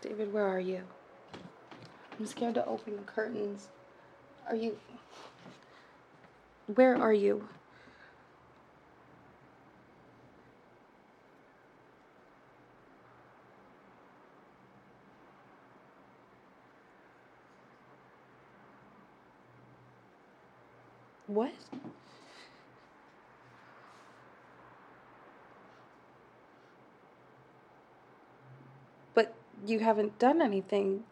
David, where are you? I'm scared to open the curtains. Are you. Where are you? What? But you haven't done anything.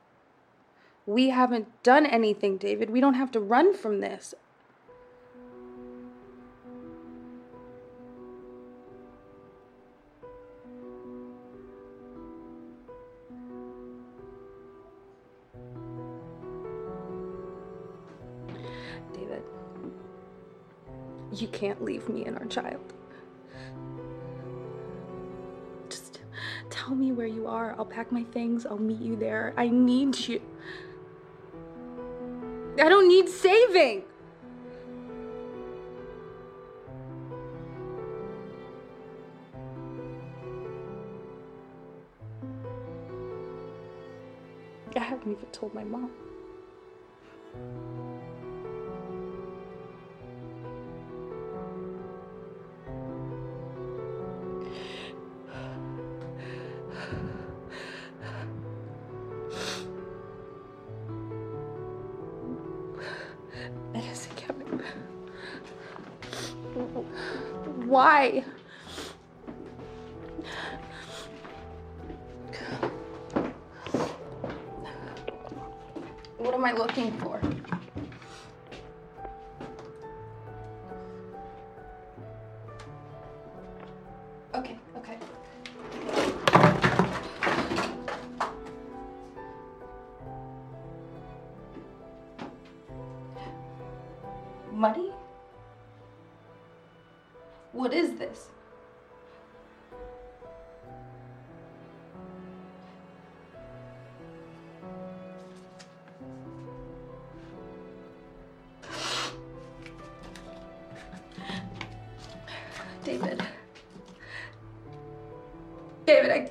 We haven't done anything, David. We don't have to run from this. You can't leave me and our child. Just tell me where you are. I'll pack my things. I'll meet you there. I need you. I don't need saving. I haven't even told my mom. Why? What am I looking for? Okay, okay. Muddy? What is this? David. David, I.